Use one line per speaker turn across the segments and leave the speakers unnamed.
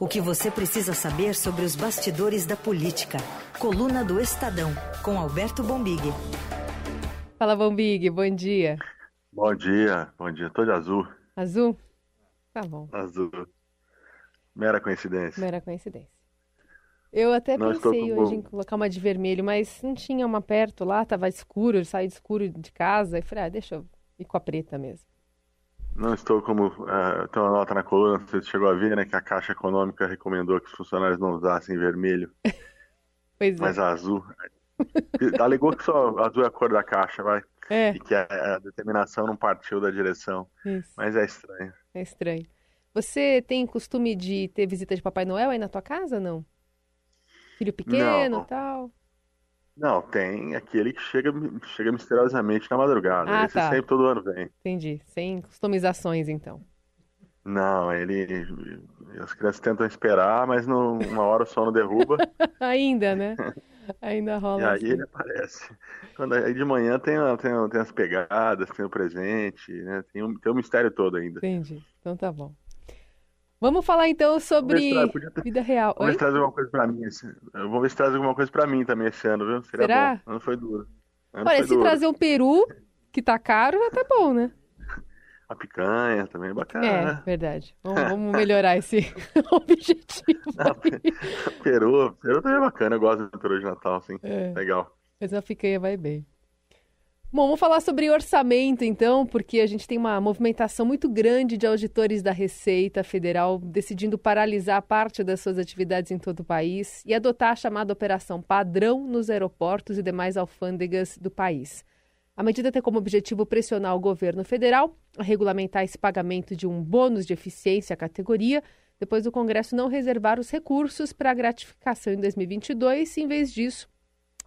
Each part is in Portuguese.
O que você precisa saber sobre os bastidores da política. Coluna do Estadão, com Alberto Bombig.
Fala, Bombig, bom dia.
Bom dia, bom dia. Tô de azul.
Azul? Tá bom.
Azul. Mera coincidência.
Mera coincidência. Eu até não pensei hoje em colocar uma de vermelho, mas não tinha uma perto lá, tava escuro, eu saí de escuro de casa e falei, ah, deixa eu ir com a preta mesmo.
Não estou como. Uh, tem uma nota na coluna, você chegou a ver, né? Que a Caixa Econômica recomendou que os funcionários não usassem vermelho.
pois é.
Mas azul. Alegou que só azul é a cor da caixa, vai.
É.
E que a, a determinação não partiu da direção.
Isso.
Mas é estranho.
É estranho. Você tem costume de ter visita de Papai Noel aí na tua casa, não? Filho pequeno e tal?
Não, tem aquele que chega, chega misteriosamente na madrugada.
Ah,
Esse
tá.
sempre todo ano vem.
Entendi. Sem customizações, então.
Não, ele. As crianças tentam esperar, mas não, uma hora o sono derruba.
Ainda, né? Ainda rola.
e aí
assim.
ele aparece. Quando, aí de manhã tem, tem, tem as pegadas, tem o presente, né? Tem um, tem o mistério todo ainda.
Entendi. Então tá bom. Vamos falar então sobre
ter...
vida real.
Vamos ver se traz alguma coisa pra mim. Esse... Vamos ver se traz alguma coisa pra mim também esse ano, viu? Seria
Será?
bom. Ano foi duro. Ano
Olha, se
duro.
trazer um peru, que tá caro, já tá bom, né?
A picanha também é bacana.
É, verdade. Vamos, vamos melhorar esse objetivo.
Não, peru, peru também é bacana. Eu gosto do peru de Natal, assim.
É.
Legal.
Mas a picanha vai bem. Bom, vamos falar sobre orçamento então, porque a gente tem uma movimentação muito grande de auditores da Receita Federal decidindo paralisar parte das suas atividades em todo o país e adotar a chamada operação padrão nos aeroportos e demais alfândegas do país. A medida tem como objetivo pressionar o governo federal a regulamentar esse pagamento de um bônus de eficiência à categoria, depois do Congresso não reservar os recursos para a gratificação em 2022. Em vez disso,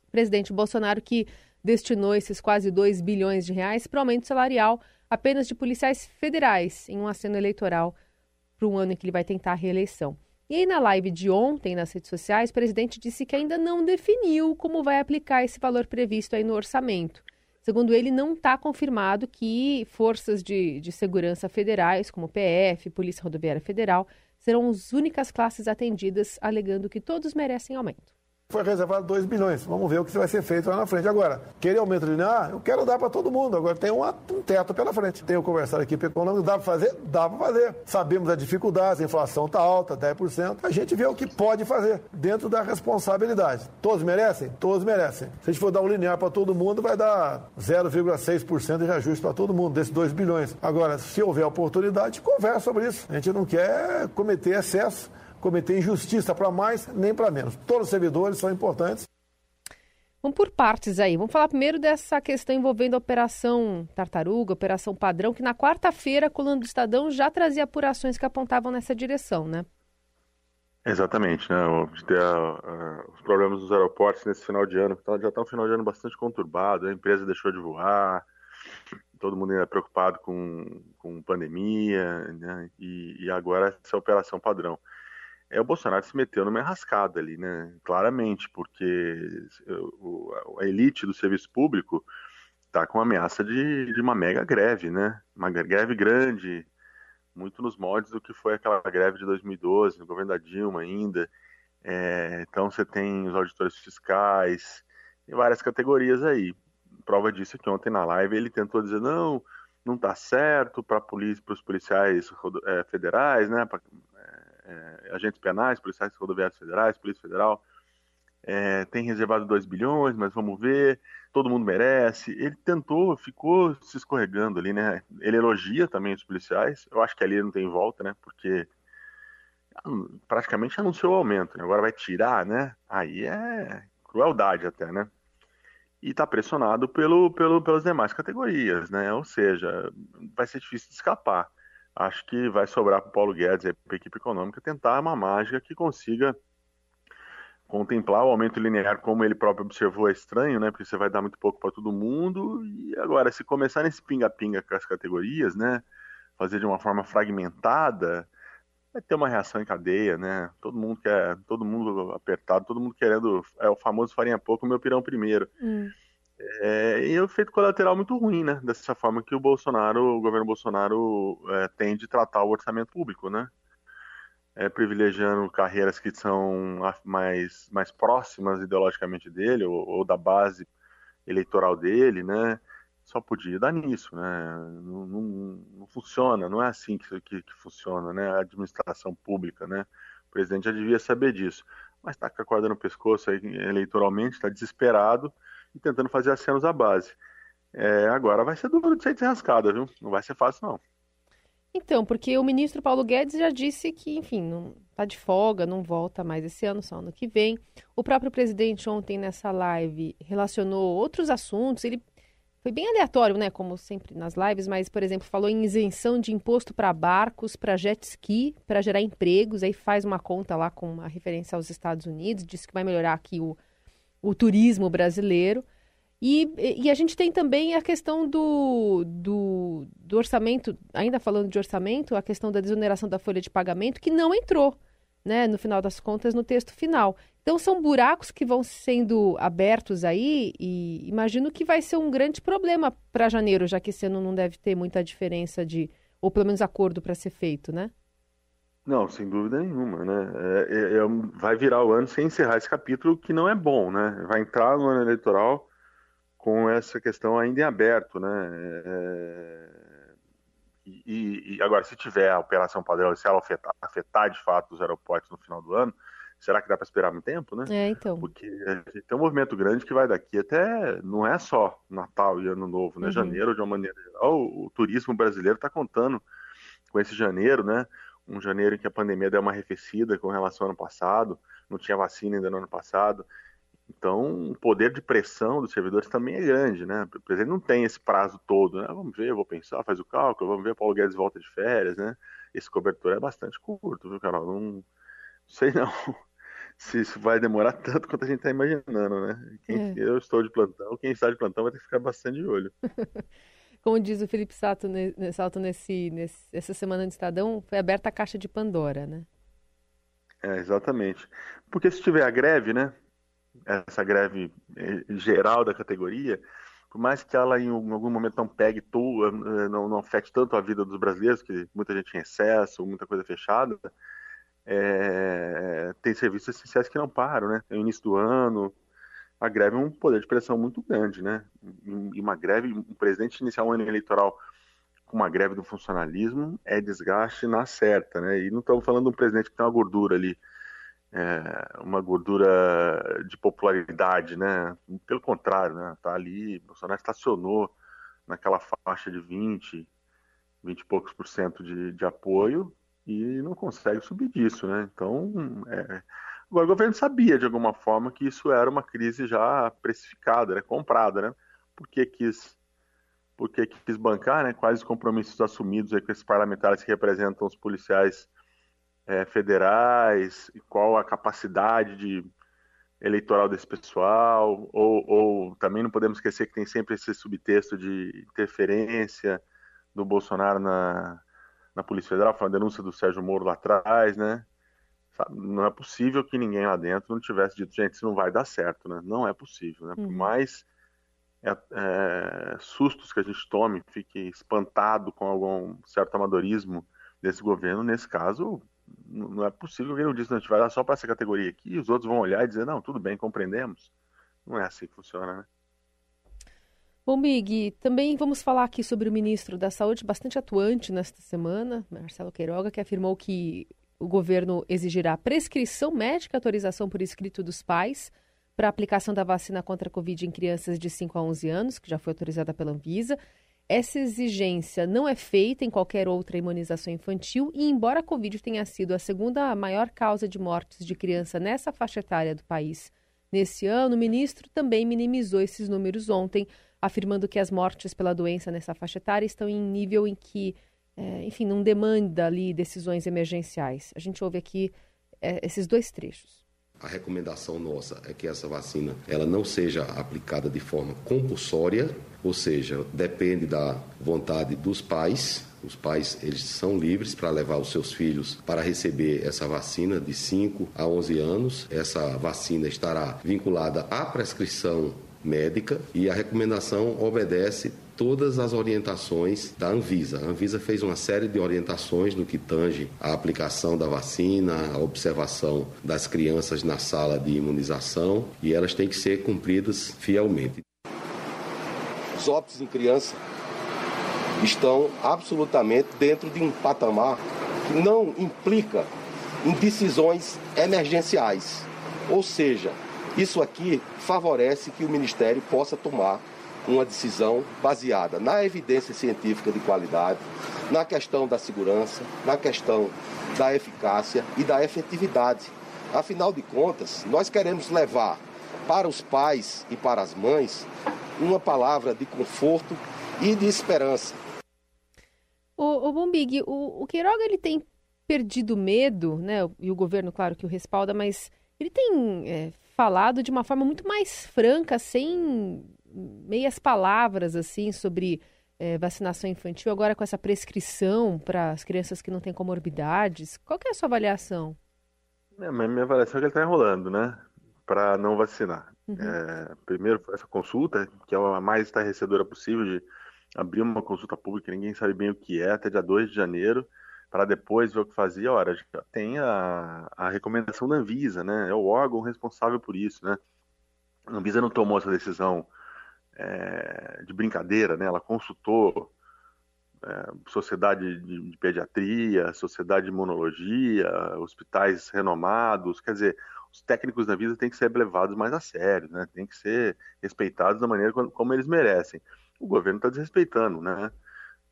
o presidente Bolsonaro, que destinou esses quase 2 bilhões de reais para aumento salarial apenas de policiais federais em um aceno eleitoral para um ano em que ele vai tentar a reeleição. E aí, na live de ontem nas redes sociais, o presidente disse que ainda não definiu como vai aplicar esse valor previsto aí no orçamento. Segundo ele, não está confirmado que forças de, de segurança federais, como PF, Polícia Rodoviária Federal, serão as únicas classes atendidas, alegando que todos merecem aumento
foi reservado 2 bilhões. Vamos ver o que vai ser feito lá na frente. Agora, querer aumento linear, eu quero dar para todo mundo. Agora tem um, um teto pela frente. Tenho conversado aqui com econômico, dá para fazer? Dá para fazer. Sabemos as dificuldades, a inflação está alta, 10%. A gente vê o que pode fazer dentro da responsabilidade. Todos merecem? Todos merecem. Se a gente for dar um linear para todo mundo, vai dar 0,6% de reajuste para todo mundo, desses 2 bilhões. Agora, se houver oportunidade, conversa sobre isso. A gente não quer cometer excesso cometer injustiça para mais nem para menos. Todos os servidores são importantes.
Vamos por partes aí. Vamos falar primeiro dessa questão envolvendo a Operação Tartaruga, Operação Padrão, que na quarta-feira a coluna do Estadão já trazia apurações que apontavam nessa direção, né?
Exatamente, né? Os problemas dos aeroportos nesse final de ano, já está um final de ano bastante conturbado, a empresa deixou de voar, todo mundo ainda preocupado com, com pandemia, né? E, e agora essa operação padrão é o Bolsonaro se meteu numa enrascada ali, né? Claramente, porque a elite do serviço público está com ameaça de, de uma mega greve, né? Uma greve grande, muito nos moldes do que foi aquela greve de 2012, no governo da Dilma ainda. É, então você tem os auditores fiscais, tem várias categorias aí. Prova disso é que ontem na live ele tentou dizer não, não está certo para os policiais é, federais, né? Pra, é, agentes penais, policiais rodoviários federais, Polícia Federal, é, tem reservado 2 bilhões, mas vamos ver, todo mundo merece. Ele tentou, ficou se escorregando ali, né? Ele elogia também os policiais, eu acho que ali não tem volta, né? Porque praticamente anunciou o aumento, né? agora vai tirar, né? Aí é crueldade até, né? E está pressionado pelo, pelo, pelas demais categorias, né? Ou seja, vai ser difícil de escapar acho que vai sobrar para o Paulo Guedes e para a equipe econômica tentar uma mágica que consiga contemplar o aumento linear como ele próprio observou é estranho, né? Porque você vai dar muito pouco para todo mundo e agora se começar nesse pinga-pinga com as categorias, né? Fazer de uma forma fragmentada, vai ter uma reação em cadeia, né? Todo mundo quer, todo mundo apertado, todo mundo querendo é o famoso farinha pouco, meu pirão primeiro.
Hum.
É, e é um efeito colateral muito ruim, né? Dessa forma que o Bolsonaro, o governo Bolsonaro é, tem de tratar o orçamento público, né? é, privilegiando carreiras que são mais, mais próximas ideologicamente dele ou, ou, da base eleitoral dele, né? Só podia dar nisso, né? Não, não, não funciona, não é assim que, que, que, funciona, né? A administração pública, né? O presidente já devia saber disso, mas está com a corda no pescoço aí, eleitoralmente, está desesperado e tentando fazer acenos à base. É, agora vai ser duro de ser desrascada, viu? Não vai ser fácil, não.
Então, porque o ministro Paulo Guedes já disse que, enfim, não está de folga, não volta mais esse ano, só ano que vem. O próprio presidente ontem nessa live relacionou outros assuntos. Ele foi bem aleatório, né, como sempre nas lives, mas, por exemplo, falou em isenção de imposto para barcos, para jet ski, para gerar empregos. Aí faz uma conta lá com uma referência aos Estados Unidos, disse que vai melhorar aqui o, o turismo brasileiro. E, e a gente tem também a questão do, do, do, orçamento, ainda falando de orçamento, a questão da desoneração da folha de pagamento, que não entrou, né, no final das contas, no texto final. Então, são buracos que vão sendo abertos aí e imagino que vai ser um grande problema para janeiro, já que esse ano não deve ter muita diferença de, ou pelo menos acordo para ser feito, né?
Não, sem dúvida nenhuma, né? É, é, é, vai virar o ano sem encerrar esse capítulo, que não é bom, né? Vai entrar no ano eleitoral com essa questão ainda em aberto, né? É... E, e, agora, se tiver a operação padrão, se ela afetar, afetar, de fato os aeroportos no final do ano, será que dá para esperar muito tempo, né?
É, então.
Porque tem um movimento grande que vai daqui até, não é só Natal e Ano Novo, né? Uhum. Janeiro, de uma maneira geral, o, o turismo brasileiro está contando com esse janeiro, né? Um janeiro em que a pandemia deu uma arrefecida com relação ao ano passado, não tinha vacina ainda no ano passado. Então, o poder de pressão dos servidores também é grande, né? O presidente não tem esse prazo todo, né? Vamos ver, vou pensar, faz o cálculo, vamos ver, Paulo Guedes volta de férias, né? Esse cobertor é bastante curto, viu, Carol? Não, não sei não se isso vai demorar tanto quanto a gente está imaginando, né? Quem, é. Eu estou de plantão, quem está de plantão vai ter que ficar bastante de olho.
Como diz o Felipe Sato, Salto nesse, nesse, essa semana de Estadão, foi aberta a caixa de Pandora, né?
É, exatamente. Porque se tiver a greve, né? essa greve eh, geral da categoria, por mais que ela em algum momento não pegue, eh, não, não afete tanto a vida dos brasileiros, que muita gente em excesso, muita coisa fechada, é, tem serviços essenciais que não param, né? No início do ano, a greve é um poder de pressão muito grande, né? E uma greve, um presidente iniciar um ano eleitoral com uma greve do funcionalismo é desgaste na certa, né? E não estamos falando de um presidente que tem uma gordura ali é, uma gordura de popularidade, né? Pelo contrário, né? Tá ali, Bolsonaro estacionou naquela faixa de 20, 20 e poucos por cento de, de apoio e não consegue subir disso, né? Então, é... o governo sabia de alguma forma que isso era uma crise já precificada, né? comprada, né? Porque quis porque quis bancar, né? Quais os compromissos assumidos aí com esses parlamentares que representam os policiais é, federais, qual a capacidade de eleitoral desse pessoal, ou, ou, também não podemos esquecer que tem sempre esse subtexto de interferência do Bolsonaro na, na Polícia Federal, foi uma denúncia do Sérgio Moro lá atrás, né? Não é possível que ninguém lá dentro não tivesse dito, gente, isso não vai dar certo, né? Não é possível, né? Por uhum. mais é, é, sustos que a gente tome, fique espantado com algum certo amadorismo desse governo, nesse caso, não é possível que ele disse, não, a gente vai dar só para essa categoria aqui, e os outros vão olhar e dizer, não, tudo bem, compreendemos. Não é assim que funciona, né?
Bom, Big, também vamos falar aqui sobre o ministro da Saúde, bastante atuante nesta semana, Marcelo Queiroga, que afirmou que o governo exigirá prescrição médica, autorização por escrito dos pais para aplicação da vacina contra a Covid em crianças de 5 a 11 anos, que já foi autorizada pela Anvisa. Essa exigência não é feita em qualquer outra imunização infantil e, embora a Covid tenha sido a segunda maior causa de mortes de criança nessa faixa etária do país nesse ano, o ministro também minimizou esses números ontem, afirmando que as mortes pela doença nessa faixa etária estão em nível em que, é, enfim, não demanda ali decisões emergenciais. A gente ouve aqui é, esses dois trechos.
A recomendação nossa é que essa vacina ela não seja aplicada de forma compulsória, ou seja, depende da vontade dos pais. Os pais eles são livres para levar os seus filhos para receber essa vacina de 5 a 11 anos. Essa vacina estará vinculada à prescrição médica e a recomendação obedece todas as orientações da Anvisa. A Anvisa fez uma série de orientações no que tange a aplicação da vacina, a observação das crianças na sala de imunização e elas têm que ser cumpridas fielmente. Os óbitos em criança estão absolutamente dentro de um patamar que não implica em decisões emergenciais. Ou seja, isso aqui favorece que o Ministério possa tomar uma decisão baseada na evidência científica de qualidade, na questão da segurança, na questão da eficácia e da efetividade. Afinal de contas, nós queremos levar para os pais e para as mães uma palavra de conforto e de esperança.
O, o Bombig, o, o Queiroga ele tem perdido medo, né? E o governo, claro, que o respalda, mas ele tem é, falado de uma forma muito mais franca, sem meias palavras, assim, sobre é, vacinação infantil, agora com essa prescrição para as crianças que não têm comorbidades. Qual que é a sua avaliação?
É, minha avaliação é que ele está enrolando, né? Para não vacinar. Uhum. É, primeiro, essa consulta, que é a mais estarrecedora possível, de abrir uma consulta pública, ninguém sabe bem o que é, até dia 2 de janeiro para depois ver o que fazia, ora, já tem a, a recomendação da Anvisa, né? É o órgão responsável por isso, né? A Anvisa não tomou essa decisão é, de brincadeira, né? Ela consultou é, sociedade de, de, pediatria, sociedade de imunologia, hospitais renomados, quer dizer, os técnicos da Anvisa têm que ser levados mais a sério, né? Tem que ser respeitados da maneira como, como eles merecem. O governo está desrespeitando, né?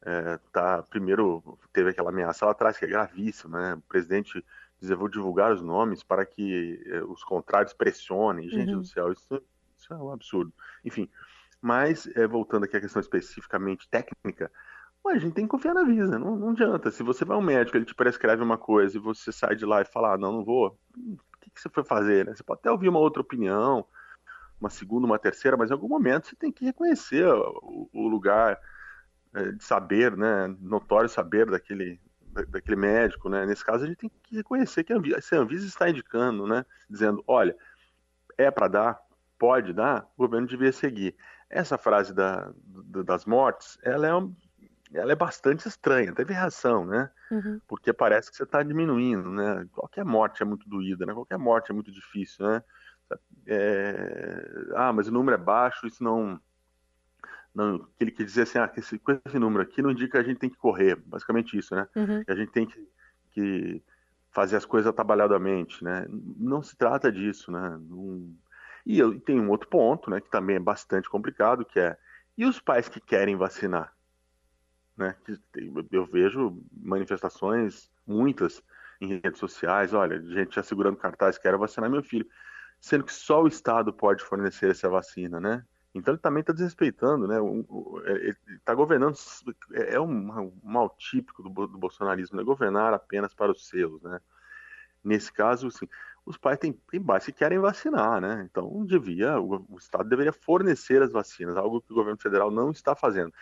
É, tá, primeiro teve aquela ameaça lá atrás, que é gravíssima, né? O presidente dizer, vou divulgar os nomes para que é, os contrários pressionem. Gente uhum. do céu, isso, isso, é um absurdo. Enfim, mas é, voltando aqui à questão especificamente técnica, a gente tem que confiar na Visa, não, não adianta. Se você vai ao médico, ele te prescreve uma coisa e você sai de lá e fala, ah, não, não vou, o que, que você foi fazer? Né? Você pode até ouvir uma outra opinião, uma segunda, uma terceira, mas em algum momento você tem que reconhecer o, o lugar de saber, né, notório saber daquele, daquele médico, né? Nesse caso a gente tem que reconhecer que a Anvisa, se a Anvisa está indicando, né, dizendo, olha, é para dar, pode dar, o governo devia seguir. Essa frase da, das mortes, ela é, um, ela é bastante estranha, teve reação, né? Uhum. Porque parece que você está diminuindo, né? Qualquer morte é muito doída, né? Qualquer morte é muito difícil, né? É... Ah, mas o número é baixo, isso não não, que ele quer dizer assim, ah, esse, com esse número aqui não indica que a gente tem que correr, basicamente isso, né? Uhum. Que a gente tem que, que fazer as coisas atabalhadamente, né? Não se trata disso, né? Não... E eu, tem um outro ponto, né, que também é bastante complicado, que é, e os pais que querem vacinar? Né? Eu vejo manifestações, muitas, em redes sociais, olha, gente já segurando cartaz, quero vacinar meu filho, sendo que só o Estado pode fornecer essa vacina, né? Então ele também está desrespeitando, né? É, ele está governando, é, é um mal típico do, do, bolsonarismo, né? Governar apenas para os seus, né? Nesse caso, assim, os pais têm, têm base que querem vacinar, né? Então devia, o, o, Estado deveria fornecer as vacinas, algo que o governo federal não está fazendo.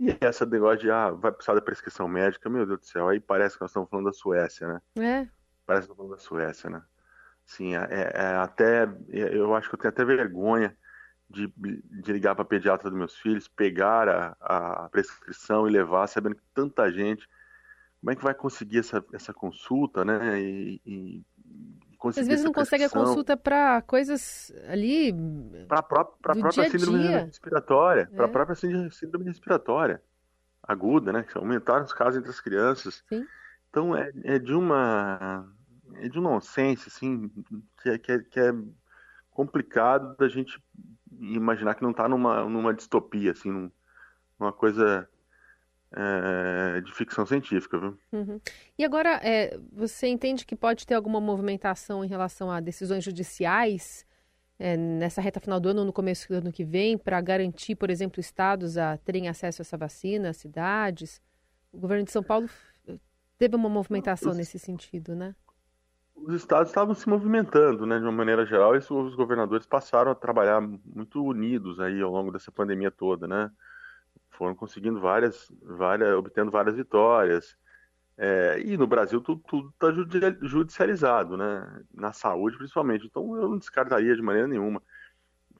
E essa negócio de, ah, vai precisar da prescrição médica, meu Deus do céu, aí parece que nós estamos falando da Suécia, né? É. Parece que estamos falando da Suécia, né? Sim, é, é, até, eu acho que eu tenho até vergonha de, de ligar para a pediatra dos meus filhos, pegar a, a, prescrição e levar, sabendo que tanta gente. Como é que vai conseguir essa, essa consulta, né? E, e
Às vezes não consegue a consulta para coisas ali.
Para a própria, própria síndrome respiratória. É. Para a própria síndrome respiratória aguda, né? Que aumentaram os casos entre as crianças. Sim. Então é, é de uma. É de um nonsense, assim, que é, que é, que é complicado da gente imaginar que não está numa, numa distopia, assim, num, numa coisa é, de ficção científica, viu?
Uhum. E agora, é, você entende que pode ter alguma movimentação em relação a decisões judiciais é, nessa reta final do ano ou no começo do ano que vem para garantir, por exemplo, estados a terem acesso a essa vacina, cidades? O governo de São Paulo teve uma movimentação nesse sentido, né?
Os estados estavam se movimentando, né, de uma maneira geral, e os governadores passaram a trabalhar muito unidos aí ao longo dessa pandemia toda, né? Foram conseguindo várias, várias obtendo várias vitórias. É, e no Brasil tudo está judicializado, né? Na saúde principalmente. Então eu não descartaria de maneira nenhuma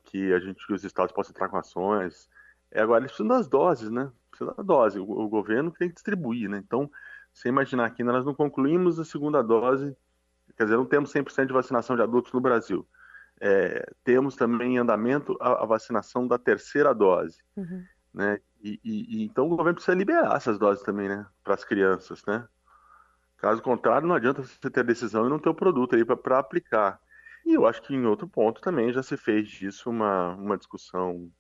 que a gente, que os estados possam entrar com ações. É, agora eles precisam das doses, né? Precisa da dose. O, o governo tem que distribuir, né? Então, você imaginar que nós não concluímos a segunda dose, quer dizer, não temos 100% de vacinação de adultos no Brasil. É, temos também em andamento a, a vacinação da terceira dose, uhum. né? E, e, e, então o governo precisa liberar essas doses também, né, para as crianças, né? Caso contrário, não adianta você ter decisão e não ter o produto aí para aplicar. E eu acho que em outro ponto também já se fez disso uma, uma discussão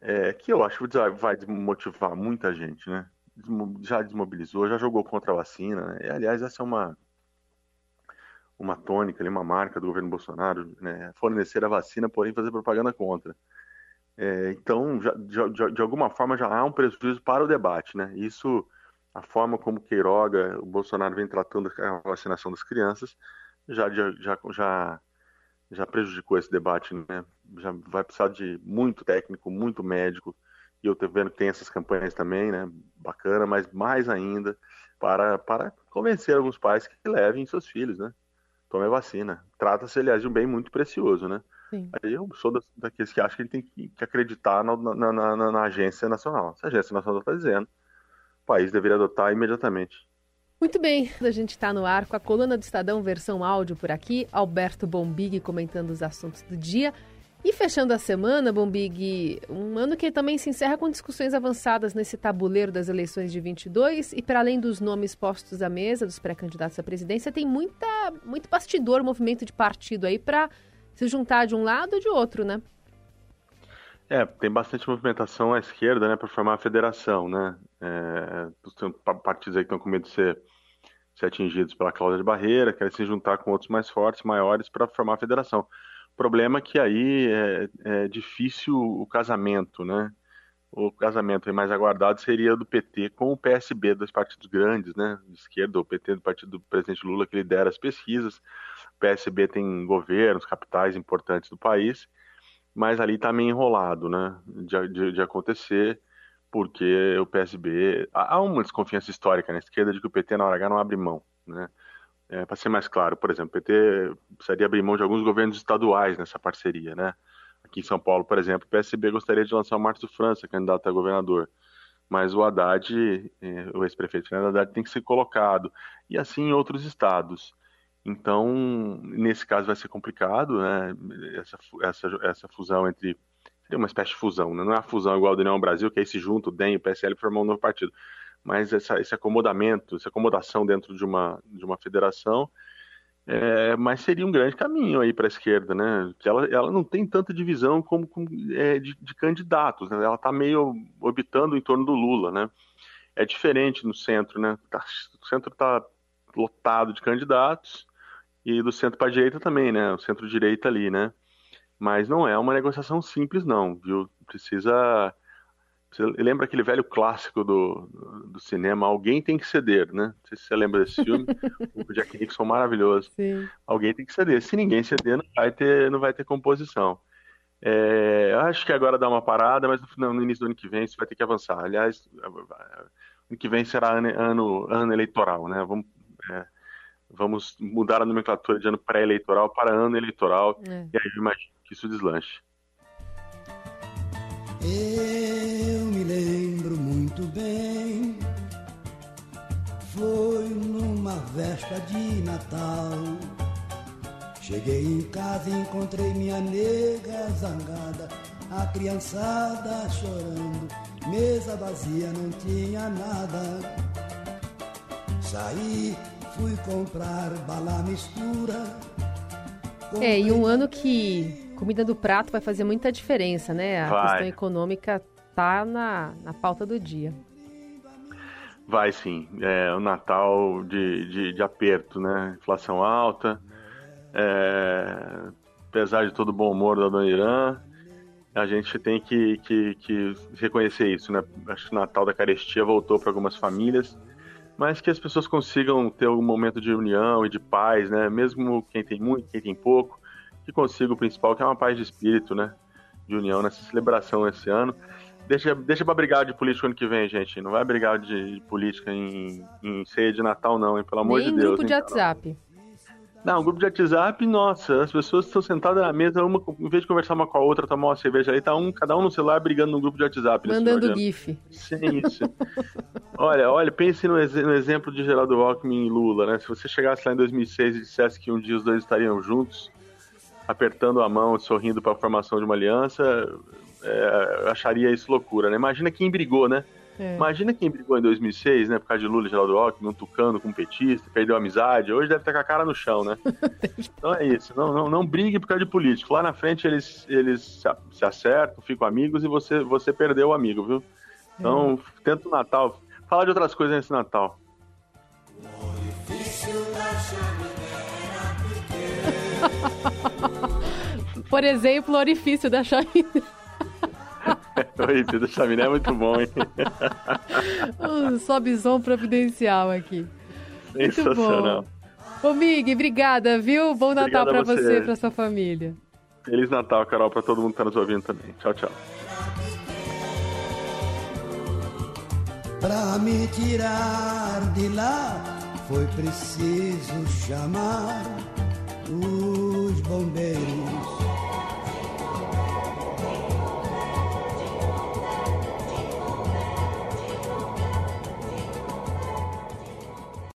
é, que eu acho que vai desmotivar muita gente, né? Já desmobilizou, já jogou contra a vacina. Né? E, aliás, essa é uma uma tônica, uma marca do governo Bolsonaro, né? fornecer a vacina, porém fazer propaganda contra. É, então, já, de, alguma forma, já há um prejuízo para o debate. Né? Isso, a forma como Queiroga, o Bolsonaro vem tratando a vacinação das crianças, já, já, já, já prejudicou esse debate. Né? Já vai precisar de muito técnico, muito médico, e eu estou vendo que tem essas campanhas também, né? bacana, mas mais ainda para, para convencer alguns pais que levem seus filhos, né? Tome a vacina. Trata-se, aliás, de um bem muito precioso, né? Sim. Aí eu sou daqueles que acham que ele tem que, que acreditar na, na, na, na, agência nacional. Se a agência nacional está dizendo, o país deveria adotar imediatamente.
Muito bem, a gente está no ar com a coluna do Estadão versão áudio por aqui, Alberto Bombig comentando os assuntos do dia. E fechando a semana, Bombig, um ano que também se encerra com discussões avançadas nesse tabuleiro das eleições de 22 e para além dos nomes postos à mesa dos pré-candidatos à presidência, tem muita, muito bastidor, movimento de partido aí para se juntar de um lado ou de outro, né?
É, tem bastante movimentação à esquerda, né, para formar a federação, né? É, os partidos aí que estão com medo de ser, ser atingidos pela cláusula de barreira, querem se juntar com outros mais fortes, maiores, para formar a federação. Problema que aí é, é difícil o casamento, né? O casamento mais aguardado seria do PT com o PSB, dois partidos grandes, né? De esquerda, o PT do partido do presidente Lula que lidera as pesquisas. O PSB tem governos, capitais importantes do país, mas ali está meio enrolado, né? De, de, de, acontecer, porque o PSB. Há uma desconfiança histórica na esquerda de que o PT na hora H não abre mão, né? É, Para ser mais claro, por exemplo, o PT precisaria abrir mão de alguns governos estaduais nessa parceria, né? Aqui em São Paulo, por exemplo, o PSB gostaria de lançar o Márcio França, candidato a governador, mas o Haddad, é, o ex-prefeito Fernando Haddad, tem que ser colocado, e assim em outros estados. Então, nesse caso vai ser complicado, né? Essa, essa, essa fusão entre seria uma espécie de fusão, né? não é a fusão igual do União Brasil, que aí se junta o DEM e o PSL formam um novo partido mas essa, esse acomodamento, essa acomodação dentro de uma, de uma federação, é, mas seria um grande caminho aí para a esquerda, né? Que ela, ela não tem tanta divisão como, é, de, de, candidatos, né? Ela está meio orbitando em torno do Lula, né? É diferente no centro, né? Tá, o centro está lotado de candidatos e do centro para a direita também, né? O centro-direita ali, né? Mas não é uma negociação simples, não, viu? Precisa você lembra aquele velho clássico do, do cinema, Alguém Tem que Ceder, né? Não sei se você lembra desse filme, o Jack Nixon maravilhoso. Sim. Alguém tem que ceder. Se ninguém ceder, não vai ter, não vai ter composição. É, eu acho que agora dá uma parada, mas no, no, início do ano que vem isso vai ter que avançar. Aliás, ano que vem será ano, ano, ano eleitoral, né? Vamos, é, vamos mudar a nomenclatura de ano pré-eleitoral para ano eleitoral, é. e aí eu imagino que isso deslanche.
Eu lembro muito bem. Foi numa véspera de Natal. Cheguei em casa e encontrei minha nega zangada, a criançada chorando, mesa vazia, não tinha nada. Saí, fui comprar bala mistura.
É, e um ano que Comida do prato vai fazer muita diferença, né? A vai. questão econômica tá na, na pauta do dia.
Vai sim. É o Natal de, de, de aperto, né? Inflação alta. É, apesar de todo o bom humor da Dona Irã, a gente tem que, que, que reconhecer isso, né? Acho que o Natal da Carestia voltou para algumas famílias, mas que as pessoas consigam ter um momento de união e de paz, né? Mesmo quem tem muito, quem tem pouco, que consiga o principal, que é uma paz de espírito, né? De união nessa celebração esse ano. Deixa, deixa pra brigar de política ano que vem, gente. Não vai brigar de política em, em ceia de Natal, não, hein? Pelo amor
Nem
de Deus.
grupo de WhatsApp.
Não, um grupo de WhatsApp, nossa, as pessoas estão sentadas na mesa, uma, em vez de conversar uma com a outra, tomar uma cerveja ali, tá um, cada um no celular brigando no grupo de WhatsApp.
Mandando GIF.
Sim, isso. olha, olha, pense no, no, exemplo de Geraldo Alckmin e Lula, né? Se você chegasse lá em 2006 e dissesse que um dia os dois estariam juntos, apertando a mão, sorrindo para a formação de uma aliança, é, eu acharia isso loucura, né? Imagina quem brigou, né? É. Imagina quem brigou em 2006, né, por causa de Lula e Geraldo Alckmin, um tucano com um petista, perdeu a amizade, hoje deve estar com a cara no chão, né? então é isso, não, não, não brigue por causa de político. Lá na frente eles, eles se acertam, ficam amigos e você, você perdeu o amigo, viu? Então, é. tenta o Natal. Fala de outras coisas nesse Natal.
Por exemplo, o orifício da chaminé.
Oi, da chaminé é muito bom, hein?
um sobizão providencial aqui.
Sensacional.
Ô, Mig, obrigada, viu? Bom Natal para você, você e pra sua família.
Feliz Natal, Carol, para todo mundo que tá nos ouvindo também. Tchau, tchau.
Pra me tirar de lá foi preciso chamar os bombeiros